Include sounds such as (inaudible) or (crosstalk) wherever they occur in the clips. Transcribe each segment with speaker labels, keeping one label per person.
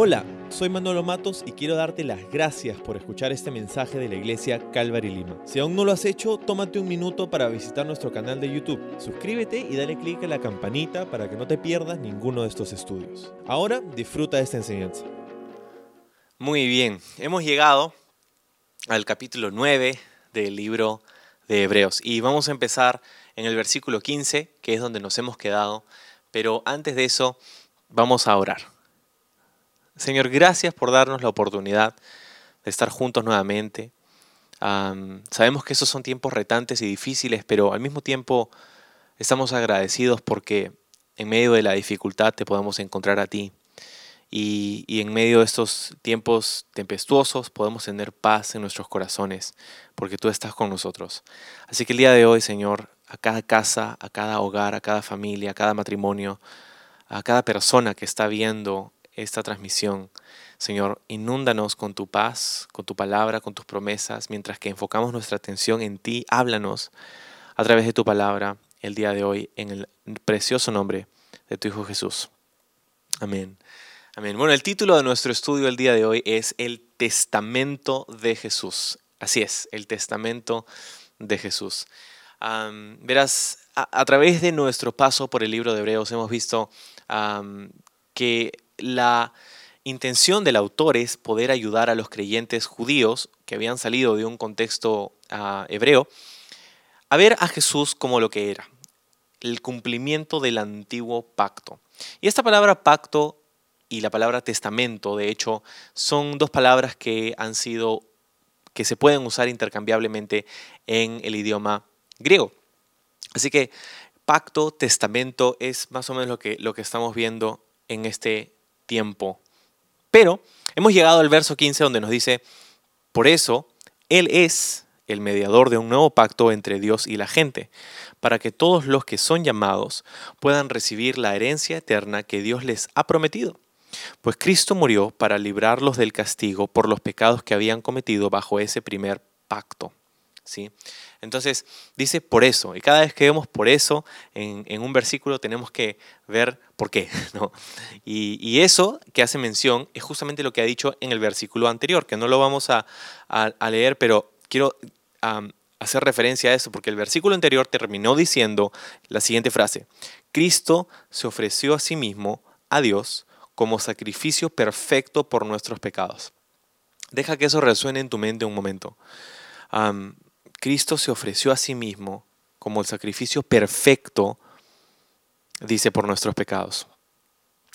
Speaker 1: Hola, soy Manolo Matos y quiero darte las gracias por escuchar este mensaje de la iglesia Calvary Lima. Si aún no lo has hecho, tómate un minuto para visitar nuestro canal de YouTube. Suscríbete y dale clic a la campanita para que no te pierdas ninguno de estos estudios. Ahora disfruta de esta enseñanza.
Speaker 2: Muy bien, hemos llegado al capítulo 9 del libro de Hebreos y vamos a empezar en el versículo 15, que es donde nos hemos quedado, pero antes de eso vamos a orar. Señor, gracias por darnos la oportunidad de estar juntos nuevamente. sabemos que esos son tiempos retantes y difíciles, pero al mismo tiempo estamos agradecidos porque en medio de la dificultad te podemos encontrar a ti. Y, y, en medio de estos tiempos tempestuosos podemos tener paz en nuestros corazones, porque tú estás con nosotros. Así que el día de hoy, Señor, a cada casa, a cada hogar, a cada familia, a cada matrimonio, a cada persona que está viendo esta transmisión. Señor, inúndanos con tu paz, con tu palabra, con tus promesas, mientras que enfocamos nuestra atención en ti. Háblanos a través de tu palabra el día de hoy en el precioso nombre de tu Hijo Jesús. Amén. Amén. Bueno, el título de nuestro estudio el día de hoy es El Testamento de Jesús. Así es, el Testamento de Jesús. verás, a, través de nuestro paso por el libro de Hebreos hemos visto que la intención del autor es poder ayudar a los creyentes judíos que habían salido de un contexto ah, hebreo a ver a Jesús como lo que era, el cumplimiento del antiguo pacto. Y esta palabra pacto y la palabra testamento, de hecho, son dos palabras que han sido que se pueden usar intercambiablemente en el idioma griego. Así que pacto, testamento es más o menos lo que, lo que estamos viendo en este tiempo. Pero hemos llegado al verso 15 donde nos dice, por eso Él es el mediador de un nuevo pacto entre Dios y la gente, para que todos los que son llamados puedan recibir la herencia eterna que Dios les ha prometido. Pues Cristo murió para librarlos del castigo por los pecados que habían cometido bajo ese primer pacto. Entonces dice por eso, y cada vez que vemos por eso en, un versículo tenemos que ver por qué. (laughs) Y, eso que hace mención es justamente lo que ha dicho en el versículo anterior, que no lo vamos a, leer, pero quiero hacer referencia a eso, porque el versículo anterior terminó diciendo la siguiente frase, Cristo se ofreció a sí mismo, a Dios, como sacrificio perfecto por nuestros pecados. Deja que eso resuene en tu mente un momento. Cristo se ofreció a sí mismo como el sacrificio perfecto, dice, por nuestros pecados.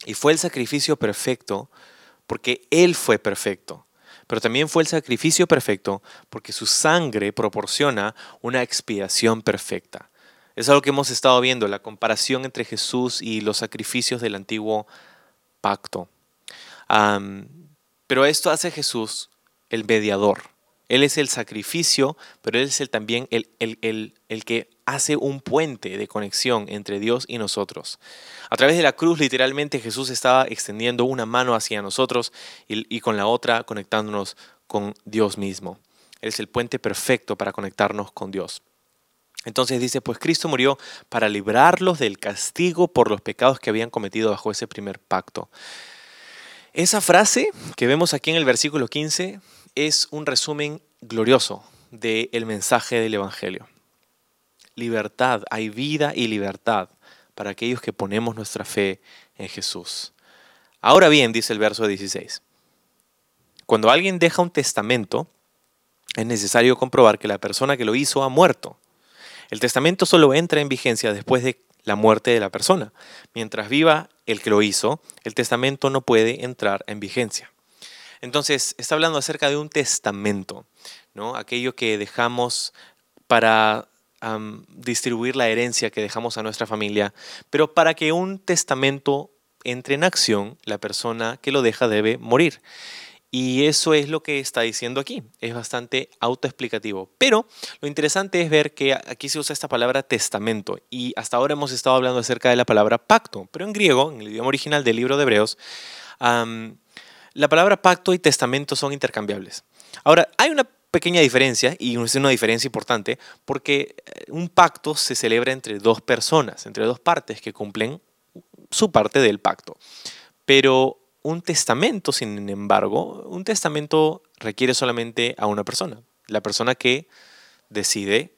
Speaker 2: Y fue el sacrificio perfecto porque Él fue perfecto. Pero también fue el sacrificio perfecto porque su sangre proporciona una expiación perfecta. Es algo que hemos estado viendo, la comparación entre Jesús y los sacrificios del antiguo pacto. pero esto hace Jesús el mediador. Él es el sacrificio, pero Él es el, también el, el, que hace un puente de conexión entre Dios y nosotros. A través de la cruz, literalmente, Jesús estaba extendiendo una mano hacia nosotros y, y con la otra conectándonos con Dios mismo. Él es el puente perfecto para conectarnos con Dios. Entonces dice, pues Cristo murió para librarlos del castigo por los pecados que habían cometido bajo ese primer pacto. Esa frase que vemos aquí en el versículo 15 es un resumen glorioso del mensaje del Evangelio. Libertad, hay vida y libertad para aquellos que ponemos nuestra fe en Jesús. Ahora bien, dice el verso 16, cuando alguien deja un testamento, es necesario comprobar que la persona que lo hizo ha muerto. El testamento solo entra en vigencia después de la muerte de la persona. Mientras viva el que lo hizo, el testamento no puede entrar en vigencia. Entonces, está hablando acerca de un testamento, ¿no? Aquello que dejamos para distribuir la herencia que dejamos a nuestra familia, pero para que un testamento entre en acción, la persona que lo deja debe morir. Y eso es lo que está diciendo aquí. Es bastante autoexplicativo. Pero lo interesante es ver que aquí se usa esta palabra testamento. Y hasta ahora hemos estado hablando acerca de la palabra pacto. Pero en griego, en el idioma original del libro de Hebreos, la palabra pacto y testamento son intercambiables. Ahora, hay una pequeña diferencia, y es una diferencia importante, porque eh, un pacto se celebra entre dos personas, entre dos partes que cumplen su parte del pacto. Pero un testamento, sin embargo, un testamento requiere solamente a una persona, la persona que decide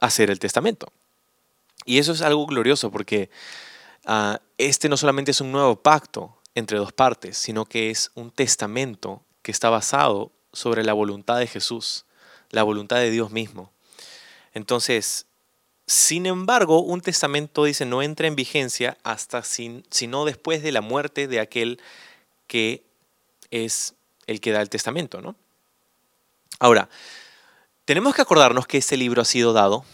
Speaker 2: hacer el testamento. Y eso es algo glorioso porque ah, este no solamente es un nuevo pacto entre dos partes, sino que es un testamento que está basado sobre la voluntad de Jesús, la voluntad de Dios mismo. Entonces, sin embargo, un testamento dice no entra en vigencia hasta sin, sino después de la muerte de aquel que es el que da el testamento, ¿no? Ahora, tenemos que acordarnos que este libro ha sido dado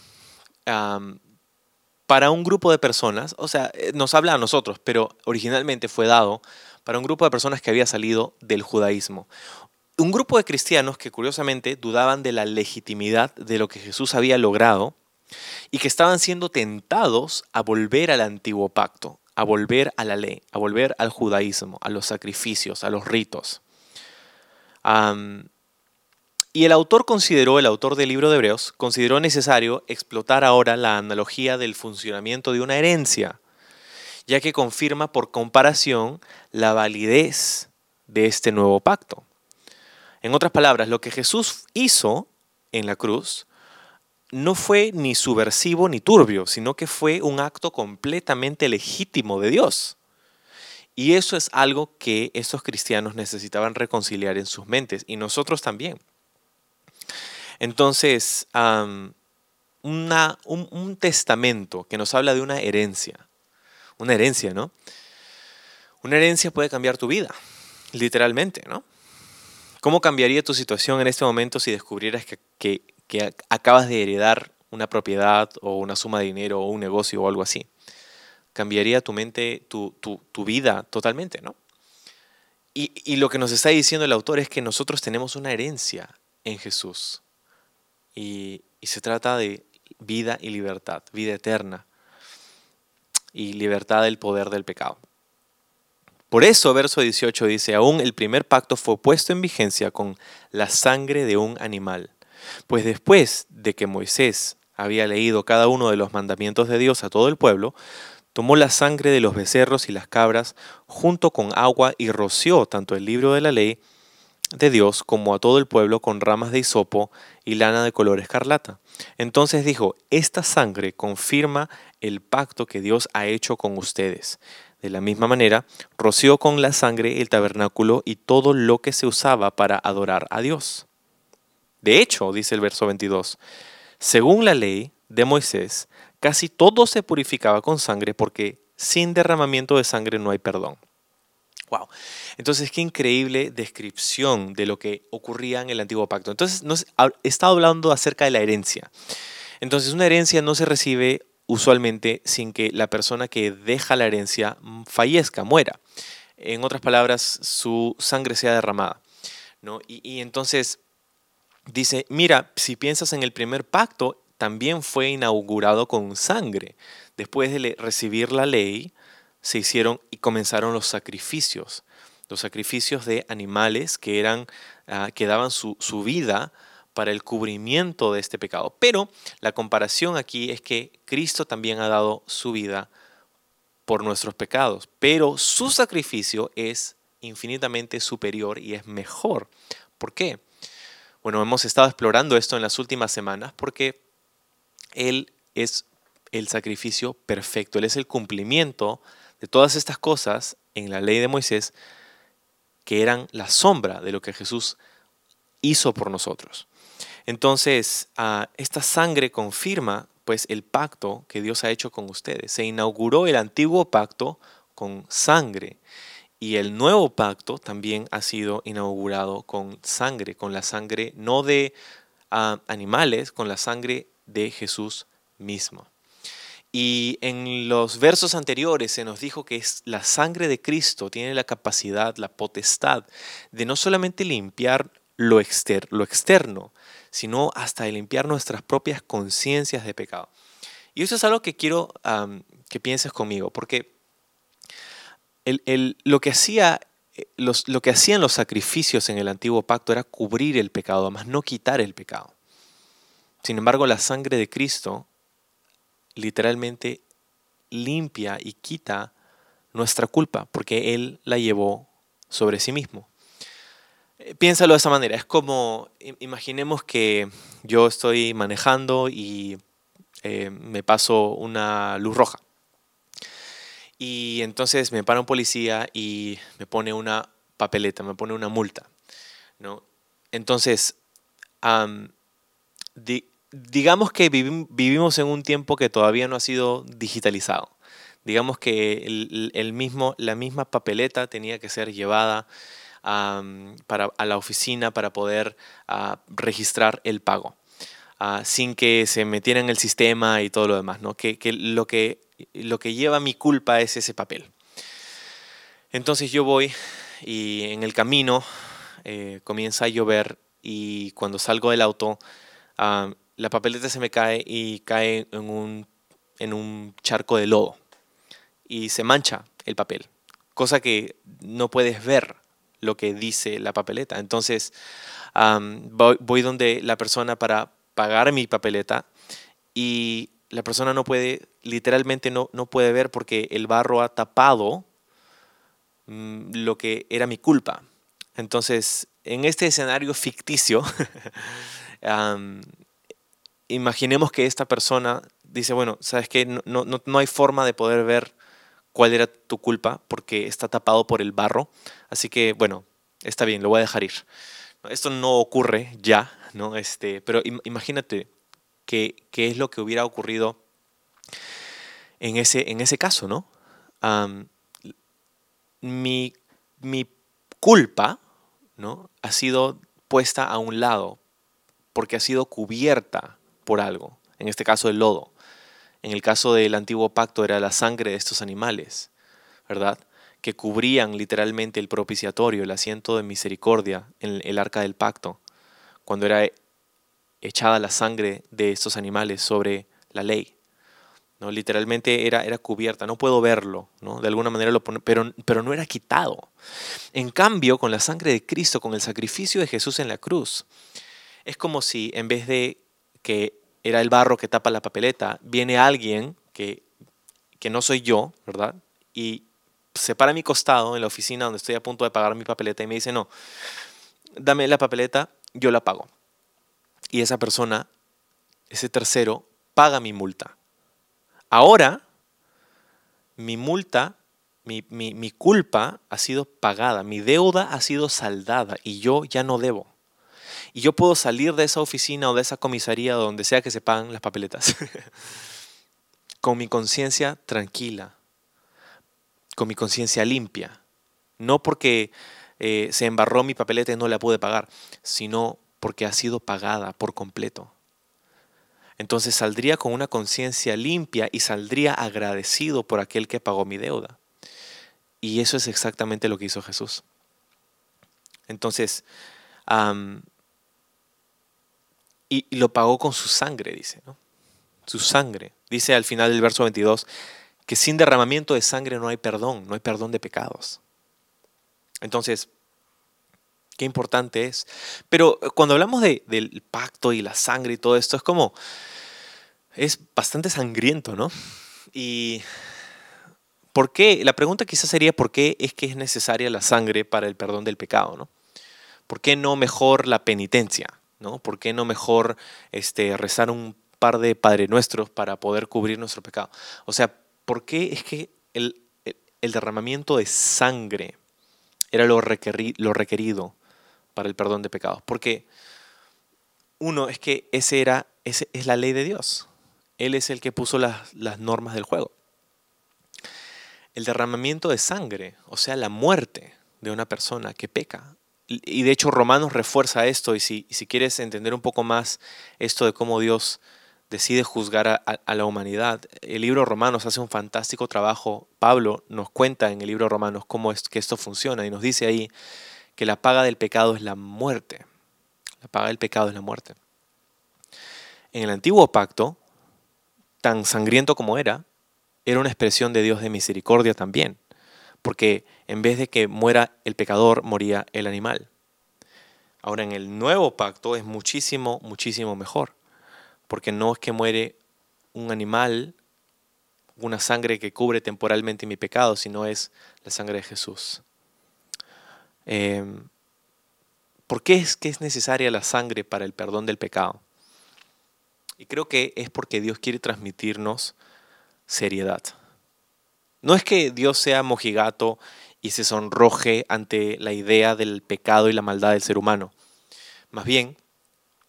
Speaker 2: para un grupo de personas, o sea, eh, nos habla a nosotros, pero originalmente fue dado para un grupo de personas que había salido del judaísmo. Un grupo de cristianos que curiosamente dudaban de la legitimidad de lo que Jesús había logrado y que estaban siendo tentados a volver al antiguo pacto, a volver a la ley, a volver al judaísmo, a los sacrificios, a los ritos. Y el autor consideró, el autor del libro de Hebreos, consideró necesario explotar ahora la analogía del funcionamiento de una herencia, ya que confirma por comparación la validez de este nuevo pacto. En otras palabras, lo que Jesús hizo en la cruz no fue ni subversivo ni turbio, sino que fue un acto completamente legítimo de Dios. Y eso es algo que esos cristianos necesitaban reconciliar en sus mentes y nosotros también. Entonces, un, testamento que nos habla de una herencia, una herencia, ¿no? Una herencia puede cambiar tu vida, literalmente, ¿no? ¿Cómo cambiaría tu situación en este momento si descubrieras que acabas de heredar una propiedad o una suma de dinero o un negocio o algo así. Cambiaría tu mente, tu, vida totalmente, ¿no? Y, lo que nos está diciendo el autor es que nosotros tenemos una herencia en Jesús. Y, se trata de vida y libertad, vida eterna y libertad del poder del pecado. Por eso, verso 18 dice, aún el primer pacto fue puesto en vigencia con la sangre de un animal. Pues después de que Moisés había leído cada uno de los mandamientos de Dios a todo el pueblo, tomó la sangre de los becerros y las cabras junto con agua y roció tanto el libro de la ley de Dios como a todo el pueblo con ramas de hisopo y lana de color escarlata. Entonces dijo, esta sangre confirma el pacto que Dios ha hecho con ustedes. De la misma manera, roció con la sangre el tabernáculo y todo lo que se usaba para adorar a Dios. De hecho, dice el verso 22, según la ley de Moisés, casi todo se purificaba con sangre porque sin derramamiento de sangre no hay perdón. Wow. Entonces, qué increíble descripción de lo que ocurría en el antiguo pacto. Entonces, nos, estado hablando acerca de la herencia. Entonces, una herencia no se recibe usualmente sin que la persona que deja la herencia fallezca, muera. En otras palabras, su sangre sea derramada. ¿no? Y entonces, dice, mira, si piensas en el primer pacto, también fue inaugurado con sangre. Después de recibir la ley, se hicieron y comenzaron los sacrificios, los sacrificios de animales que, eran, ah, que daban su, su vida para el cubrimiento de este pecado. Pero la comparación aquí es que Cristo también ha dado su vida por nuestros pecados, pero su sacrificio es infinitamente superior y es mejor. ¿Por qué? Bueno, hemos estado explorando esto en las últimas semanas porque Él es el sacrificio perfecto, Él es el cumplimiento de todas estas cosas en la ley de Moisés que eran la sombra de lo que Jesús hizo por nosotros. Entonces, ah, esta sangre confirma pues el pacto que Dios ha hecho con ustedes. Se inauguró el antiguo pacto con sangre y el nuevo pacto también ha sido inaugurado con sangre, con la sangre no de ah, animales, con la sangre de Jesús mismo. Y en los versos anteriores se nos dijo que es la sangre de Cristo tiene la capacidad, la potestad de no solamente limpiar lo, lo externo, sino hasta de limpiar nuestras propias conciencias de pecado. Y eso es algo que quiero que pienses conmigo, porque lo, que hacía, eh, lo que hacían los sacrificios en el antiguo pacto era cubrir el pecado, más no quitar el pecado. Sin embargo, la sangre de Cristo literalmente limpia y quita nuestra culpa, porque Él la llevó sobre sí mismo. Eh, piénsalo de esa manera, es como, imaginemos que yo estoy manejando y eh, me paso una luz roja. Y entonces me para un policía y me pone una papeleta, me pone una multa. ¿no? Entonces, digamos que vivimos en un tiempo que todavía no ha sido digitalizado. Digamos que el, mismo, la misma papeleta tenía que ser llevada para, a la oficina para poder ah, registrar el pago. Ah, sin que se metiera en el sistema y todo lo demás, ¿no? Que, lo que lo que lleva mi culpa es ese papel. Entonces yo voy y en el camino eh, comienza a llover y cuando salgo del auto la papeleta se me cae y cae en un, en un charco de lodo y se mancha el papel, cosa que no puedes ver lo que dice la papeleta. Entonces voy, donde la persona para pagar mi papeleta y la persona no puede, literalmente no, no puede ver porque el barro ha tapado mm, lo que era mi culpa. Entonces, en este escenario ficticio, (laughs) imaginemos que esta persona dice, bueno, sabes que no, no, no hay forma de poder ver cuál era tu culpa porque está tapado por el barro. Así que, bueno, está bien, lo voy a dejar ir. Esto no ocurre ya, ¿no? Este, pero imagínate qué, qué es lo que hubiera ocurrido en ese, en ese caso, ¿no? mi, mi culpa, ¿no? Ha sido puesta a un lado porque ha sido cubierta por algo, en este caso el lodo. En el caso del antiguo pacto era la sangre de estos animales, ¿verdad? Que cubrían literalmente el propiciatorio, el asiento de misericordia en el arca del pacto, cuando era echada la sangre de estos animales sobre la ley. ¿no? Literalmente era, era cubierta, no puedo verlo, ¿no? de alguna manera lo pone, pero, pero no era quitado. En cambio, con la sangre de Cristo, con el sacrificio de Jesús en la cruz, es como si en vez de que era el barro que tapa la papeleta, viene alguien que, que no soy yo, ¿verdad? Y se para a mi costado en la oficina donde estoy a punto de pagar mi papeleta y me dice, no, dame la papeleta, yo la pago. Y esa persona, ese tercero, paga mi multa. Ahora, mi multa, mi, mi, mi culpa ha sido pagada, mi deuda ha sido saldada y yo ya no debo y yo puedo salir de esa oficina o de esa comisaría donde sea que se pagan las papeletas (laughs) con mi conciencia tranquila, con mi conciencia limpia. No porque eh, se embarró mi papeleta y no la pude pagar, sino porque ha sido pagada por completo. Entonces saldría con una conciencia limpia y saldría agradecido por aquel que pagó mi deuda. Y eso es exactamente lo que hizo Jesús. Entonces, y, lo pagó con su sangre, dice, ¿no? Su sangre. Dice al final del verso 22 que sin derramamiento de sangre no hay perdón, no hay perdón de pecados. Entonces, qué importante es. Pero cuando hablamos del pacto y la sangre y todo esto, es como, es bastante sangriento, ¿no? Y ¿por qué? La pregunta quizás sería, ¿por qué es que es necesaria la sangre para el perdón del pecado, ¿no? ¿Por qué no mejor la penitencia? ¿No? ¿Por qué no mejor este, rezar un par de Padre Nuestros para poder cubrir nuestro pecado? O sea, ¿por qué es que el, derramamiento de sangre era lo, lo requerido para el perdón de pecados? Porque uno es que ese era, ese es la ley de Dios. Él es el que puso las, las normas del juego. El derramamiento de sangre, o sea, la muerte de una persona que peca, y de hecho Romanos refuerza esto y si, quieres entender un poco más esto de cómo Dios decide juzgar a, la humanidad, el libro Romanos hace un fantástico trabajo. Pablo nos cuenta en el libro Romanos cómo es que esto funciona y nos dice ahí que la paga del pecado es la muerte. La paga del pecado es la muerte. En el antiguo pacto, tan sangriento como era, era una expresión de Dios de misericordia también porque en vez de que muera el pecador, moría el animal. Ahora en el nuevo pacto es muchísimo, muchísimo mejor, porque no es que muere un animal una sangre que cubre temporalmente mi pecado, sino es la sangre de Jesús. Em, ¿Por qué es que es necesaria la sangre para el perdón del pecado? Y creo que es porque Dios quiere transmitirnos seriedad. No es que Dios sea mojigato y se sonroje ante la idea del pecado y la maldad del ser humano. Más bien,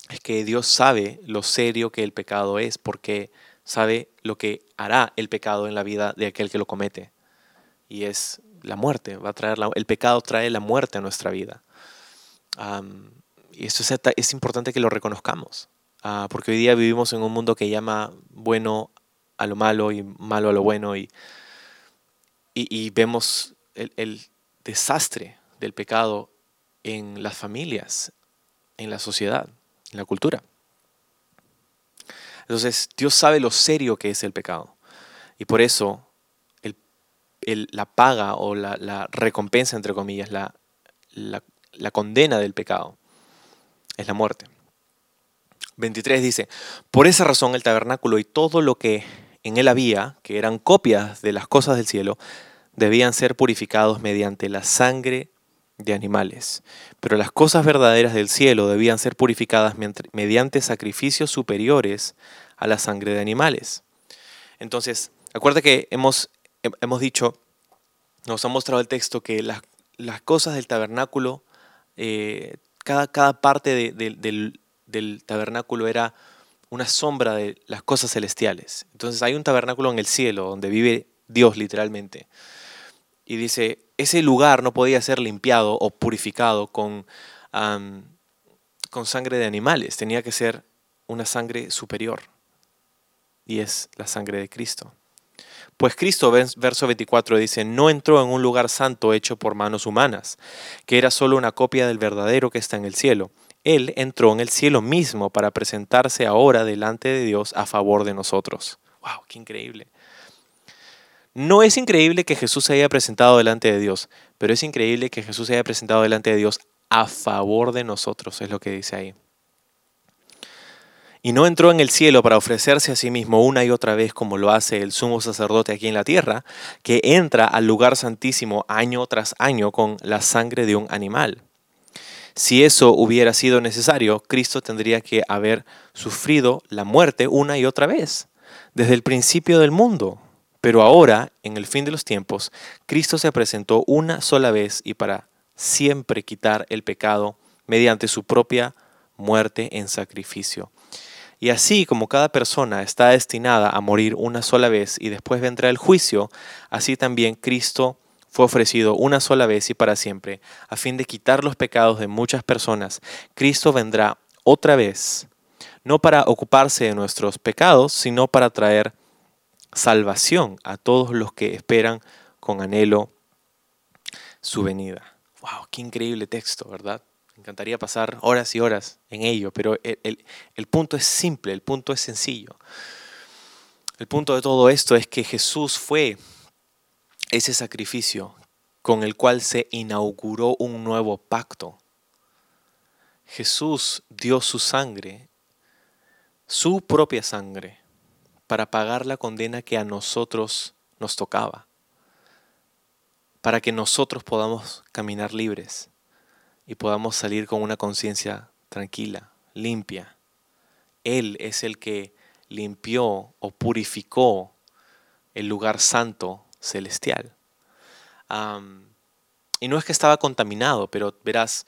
Speaker 2: es que Dios sabe lo serio que el pecado es, porque sabe lo que hará el pecado en la vida de aquel que lo comete. Y es la muerte, va a traer el pecado trae la muerte a nuestra vida. y eso es, importante que lo reconozcamos, ah, porque hoy día vivimos en un mundo que llama bueno a lo malo y malo a lo bueno y, y, vemos el, desastre del pecado en las familias, en la sociedad, en la cultura. Entonces, Dios sabe lo serio que es el pecado. Y por eso, la paga o la, recompensa, entre comillas, la, la condena del pecado, es la muerte. 23 dice, por esa razón el tabernáculo y todo lo que en él había, que eran copias de las cosas del cielo, debían ser purificados mediante la sangre de animales. Pero las cosas verdaderas del cielo debían ser purificadas mediante sacrificios superiores a la sangre de animales. Entonces, acuérdate que hemos, hemos dicho, nos ha mostrado el texto que las, las cosas del tabernáculo, eh, cada, cada, parte del, del tabernáculo era una sombra de las cosas celestiales. Entonces hay un tabernáculo en el cielo donde vive Dios literalmente. Y dice, ese lugar no podía ser limpiado o purificado con, con sangre de animales, tenía que ser una sangre superior. Y es la sangre de Cristo. Pues Cristo, verso 24, dice, no entró en un lugar santo hecho por manos humanas, que era solo una copia del verdadero que está en el cielo. Él entró en el cielo mismo para presentarse ahora delante de Dios a favor de nosotros. ¡Wow! ¡Qué increíble! No es increíble que Jesús se haya presentado delante de Dios, pero es increíble que Jesús se haya presentado delante de Dios a favor de nosotros, es lo que dice ahí. Y no entró en el cielo para ofrecerse a sí mismo una y otra vez como lo hace el sumo sacerdote aquí en la tierra, que entra al lugar santísimo año tras año con la sangre de un animal. Si eso hubiera sido necesario, Cristo tendría que haber sufrido la muerte una y otra vez, desde el principio del mundo, pero ahora, en el fin de los tiempos, Cristo se presentó una sola vez y para siempre quitar el pecado mediante su propia muerte en sacrificio. Y así como cada persona está destinada a morir una sola vez y después vendrá el juicio, así también Cristo fue ofrecido una sola vez y para siempre, a fin de quitar los pecados de muchas personas. Cristo vendrá otra vez, no para ocuparse de nuestros pecados, sino para traer salvación a todos los que esperan con anhelo su venida. ¡Wow! ¡Qué increíble texto, ¿verdad? Me encantaría pasar horas y horas en ello, pero el, el punto es simple, el punto es sencillo. El punto de todo esto es que Jesús fue ese sacrificio con el cual se inauguró un nuevo pacto. Jesús dio su sangre, su propia sangre, para pagar la condena que a nosotros nos tocaba, para que nosotros podamos caminar libres y podamos salir con una conciencia tranquila, limpia. Él es el que limpió o purificó el lugar santo celestial. y no es que estaba contaminado, pero verás,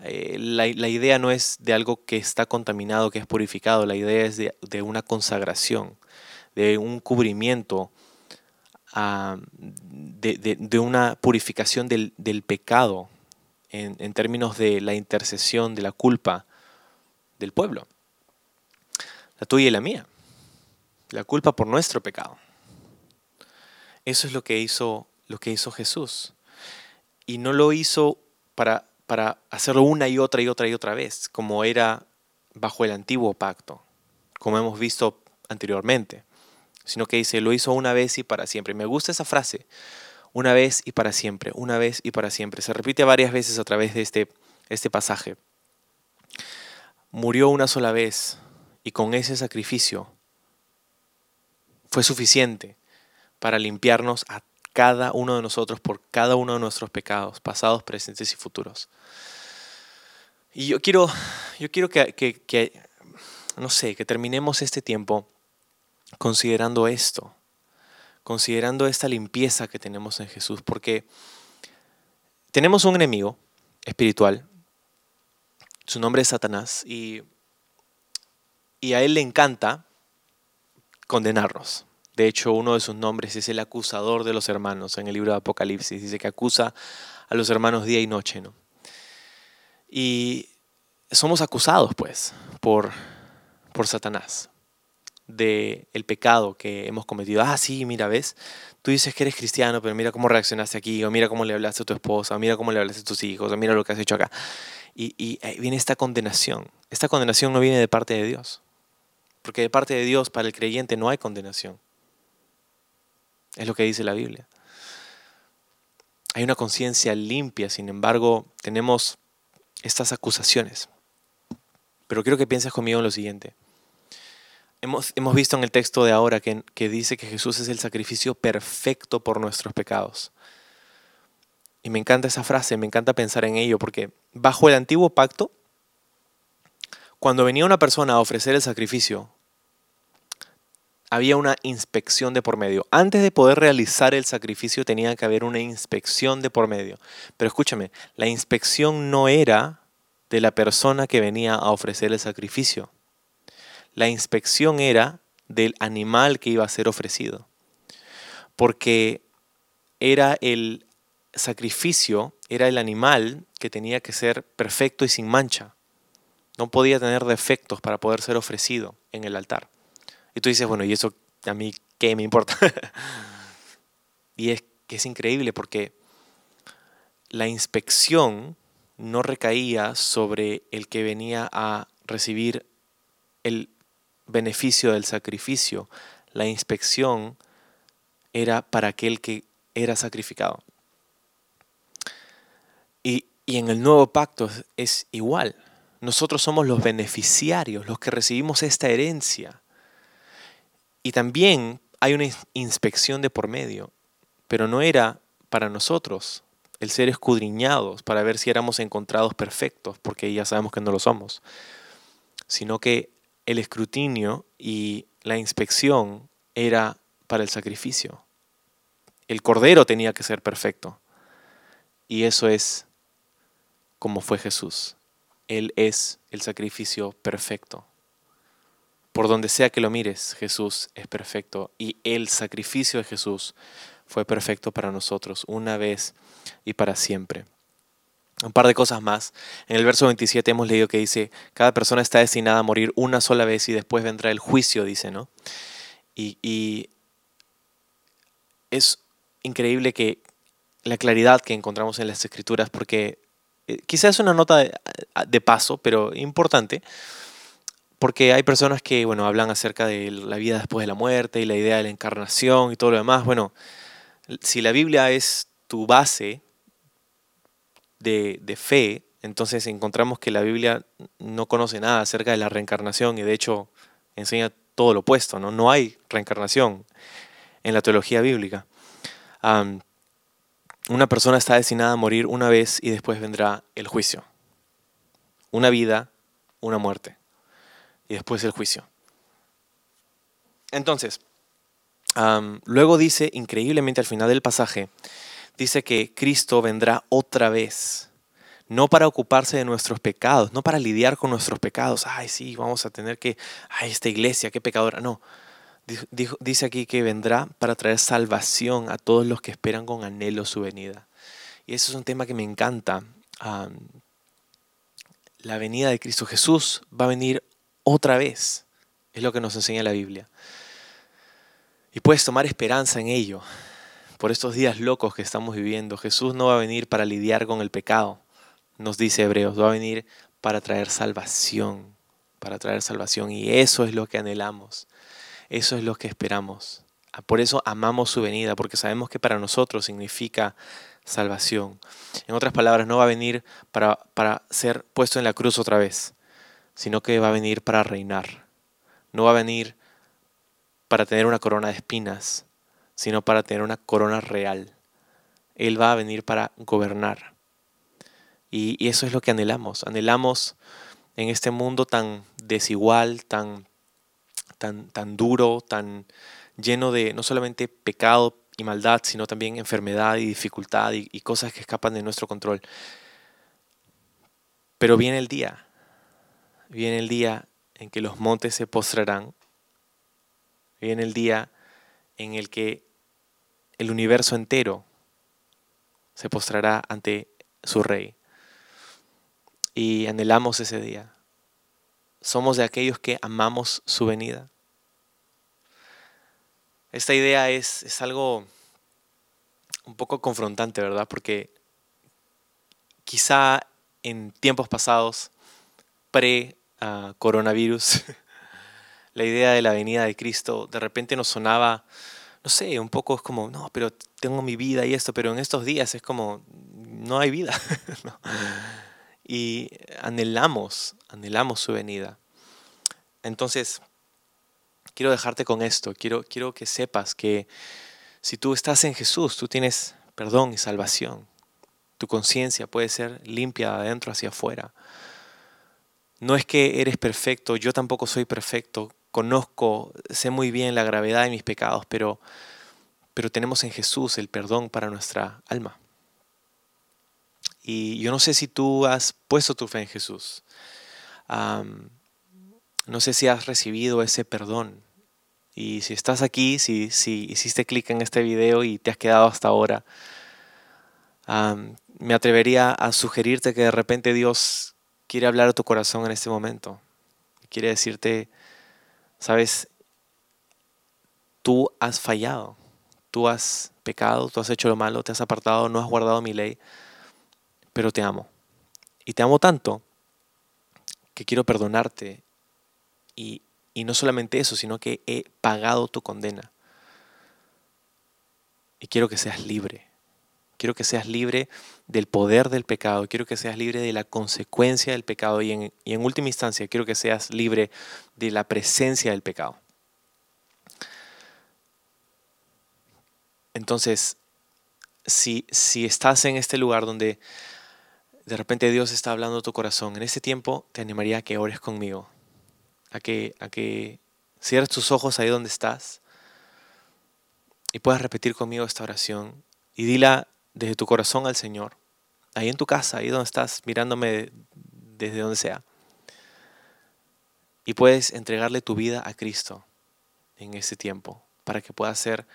Speaker 2: eh, la, idea no es de algo que está contaminado, que es purificado, la idea es de, de una consagración de un cubrimiento, ah, de, una purificación del, pecado en, en, términos de la intercesión de la culpa del pueblo. La tuya y la mía. La culpa por nuestro pecado. Eso es lo que hizo, lo que hizo Jesús. Y no lo hizo para, para hacerlo una y otra y otra y otra vez, como era bajo el antiguo pacto, como hemos visto anteriormente sino que dice, lo hizo una vez y para siempre. Me gusta esa frase, una vez y para siempre, una vez y para siempre. Se repite varias veces a través de este, este pasaje. Murió una sola vez y con ese sacrificio fue suficiente para limpiarnos a cada uno de nosotros por cada uno de nuestros pecados, pasados, presentes y futuros. Y yo quiero, yo quiero que, no sé, que terminemos este tiempo considerando esto, considerando esta limpieza que tenemos en Jesús, porque tenemos un enemigo espiritual, su nombre es Satanás, y, y a él le encanta condenarnos. De hecho, uno de sus nombres es el acusador de los hermanos en el libro de Apocalipsis. Dice que acusa a los hermanos día y noche. ¿no? Y somos acusados, pues, por, por Satanás de el pecado que hemos cometido. Ah, sí, mira, ves, tú dices que eres cristiano, pero mira cómo reaccionaste aquí, o mira cómo le hablaste a tu esposa, o mira cómo le hablaste a tus hijos, o mira lo que has hecho acá. Y, y viene esta condenación. Esta condenación no viene de parte de Dios, porque de parte de Dios para el creyente no hay condenación. Es lo que dice la Biblia. Hay una conciencia limpia, sin embargo, tenemos estas acusaciones. Pero quiero que pienses conmigo en lo siguiente. Hemos, hemos visto en el texto de ahora que, que dice que Jesús es el sacrificio perfecto por nuestros pecados. Y me encanta esa frase, me encanta pensar en ello, porque bajo el antiguo pacto, cuando venía una persona a ofrecer el sacrificio, había una inspección de por medio. Antes de poder realizar el sacrificio tenía que haber una inspección de por medio. Pero escúchame, la inspección no era de la persona que venía a ofrecer el sacrificio. La inspección era del animal que iba a ser ofrecido. Porque era el sacrificio, era el animal que tenía que ser perfecto y sin mancha. No podía tener defectos para poder ser ofrecido en el altar. Y tú dices, bueno, ¿y eso a mí qué me importa? (laughs) y es que es increíble porque la inspección no recaía sobre el que venía a recibir el beneficio del sacrificio. La inspección era para aquel que era sacrificado. Y, y, en el nuevo pacto es igual. Nosotros somos los beneficiarios, los que recibimos esta herencia. Y también hay una inspección de por medio, pero no era para nosotros el ser escudriñados para ver si éramos encontrados perfectos, porque ya sabemos que no lo somos, sino que el escrutinio y la inspección era para el sacrificio. El cordero tenía que ser perfecto. Y eso es como fue Jesús. Él es el sacrificio perfecto. Por donde sea que lo mires, Jesús es perfecto y el sacrificio de Jesús fue perfecto para nosotros una vez y para siempre. Un par de cosas más. En el verso 27 hemos leído que dice, cada persona está destinada a morir una sola vez y después vendrá el juicio, dice, ¿no? Y, y es increíble que la claridad que encontramos en las escrituras, porque eh, quizás es una nota de, de paso, pero importante porque hay personas que, bueno, hablan acerca de la vida después de la muerte y la idea de la encarnación y todo lo demás. Bueno, si la Biblia es tu base de, fe, entonces encontramos que la Biblia no conoce nada acerca de la reencarnación y de hecho enseña todo lo opuesto, ¿no? No hay reencarnación en la teología bíblica. una persona está destinada a morir una vez y después vendrá el juicio. Una vida, una muerte después el juicio. Entonces, luego dice, increíblemente al final del pasaje, dice que Cristo vendrá otra vez, no para ocuparse de nuestros pecados, no para lidiar con nuestros pecados. Ay, sí, vamos a tener que, ay, esta iglesia, qué pecadora. No, dice aquí que vendrá para traer salvación a todos los que esperan con anhelo su venida. Y eso es un tema que me encanta. la venida de Cristo Jesús va a venir otra vez. Es lo que nos enseña la Biblia. Y puedes tomar esperanza en ello. Por estos días locos que estamos viviendo, Jesús no va a venir para lidiar con el pecado, nos dice Hebreos, va a venir para traer salvación, para traer salvación. Y eso es lo que anhelamos, eso es lo que esperamos. Por eso amamos su venida, porque sabemos que para nosotros significa salvación. En otras palabras, no va a venir para, para ser puesto en la cruz otra vez, sino que va a venir para reinar. No va a venir para tener una corona de espinas, sino para tener una corona real. Él va a venir para gobernar. Y, eso es lo que anhelamos. Anhelamos en este mundo tan desigual, tan, tan, tan duro, tan lleno de no solamente pecado y maldad, sino también enfermedad y dificultad y, y cosas que escapan de nuestro control. Pero viene el día, viene el día en que los montes se postrarán, viene el día en el que el universo entero se postrará ante su rey. Y anhelamos ese día. Somos de aquellos que amamos su venida. Esta idea es, es algo un poco confrontante, ¿verdad? Porque quizá en tiempos pasados, pre-coronavirus, (laughs) la idea de la venida de Cristo de repente nos sonaba, no sé, un poco es como, no, pero tengo mi vida y esto, pero en estos días es como, no hay vida. (laughs) Y anhelamos, anhelamos su venida. Entonces, quiero dejarte con esto, quiero, quiero que sepas que si tú estás en Jesús, tú tienes perdón y salvación. Tu conciencia puede ser limpia de adentro hacia afuera. No es que eres perfecto, yo tampoco soy perfecto, conozco, sé muy bien la gravedad de mis pecados, pero, pero tenemos en Jesús el perdón para nuestra alma. Y yo no sé si tú has puesto tu fe en Jesús. no sé si has recibido ese perdón. Y si estás aquí, si, si hiciste clic en este video y te has quedado hasta ahora, me atrevería a sugerirte que de repente Dios quiere hablar a tu corazón en este momento. Quiere decirte, Sabes, tú has fallado, tú has pecado, tú has hecho lo malo, te has apartado, no has guardado mi ley, pero te amo. Y te amo tanto que quiero perdonarte. Y, y no solamente eso, sino que he pagado tu condena. Y quiero que seas libre. Quiero que seas libre del poder del pecado. Quiero que seas libre de la consecuencia del pecado. Y en, última instancia, quiero que seas libre de la presencia del pecado. Entonces, si, si estás en este lugar donde de repente Dios está hablando a tu corazón, en ese tiempo te animaría a que ores conmigo, a que, a que cierres tus ojos ahí donde estás y puedas repetir conmigo esta oración y dila desde tu corazón al Señor, ahí en tu casa, ahí donde estás mirándome desde donde sea. Y puedes entregarle tu vida a Cristo en ese tiempo para que puedas ser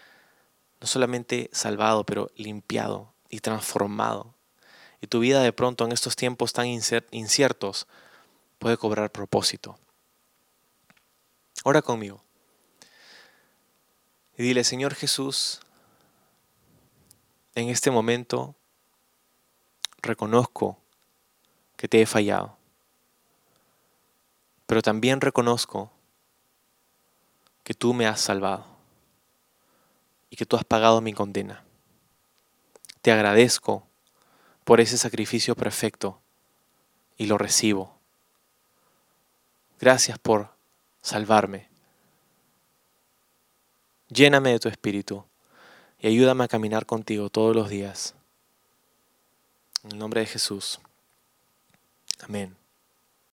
Speaker 2: no solamente salvado, pero limpiado y transformado. Y tu vida de pronto en estos tiempos tan inciertos puede cobrar propósito. Ora conmigo. Y dile, Señor Jesús, en este momento reconozco que te he fallado, pero también reconozco que tú me has salvado y que tú has pagado mi condena. Te agradezco por ese sacrificio perfecto y lo recibo. Gracias por salvarme. Lléname de tu espíritu y ayúdame a caminar contigo todos los días. En el nombre de Jesús. Amén.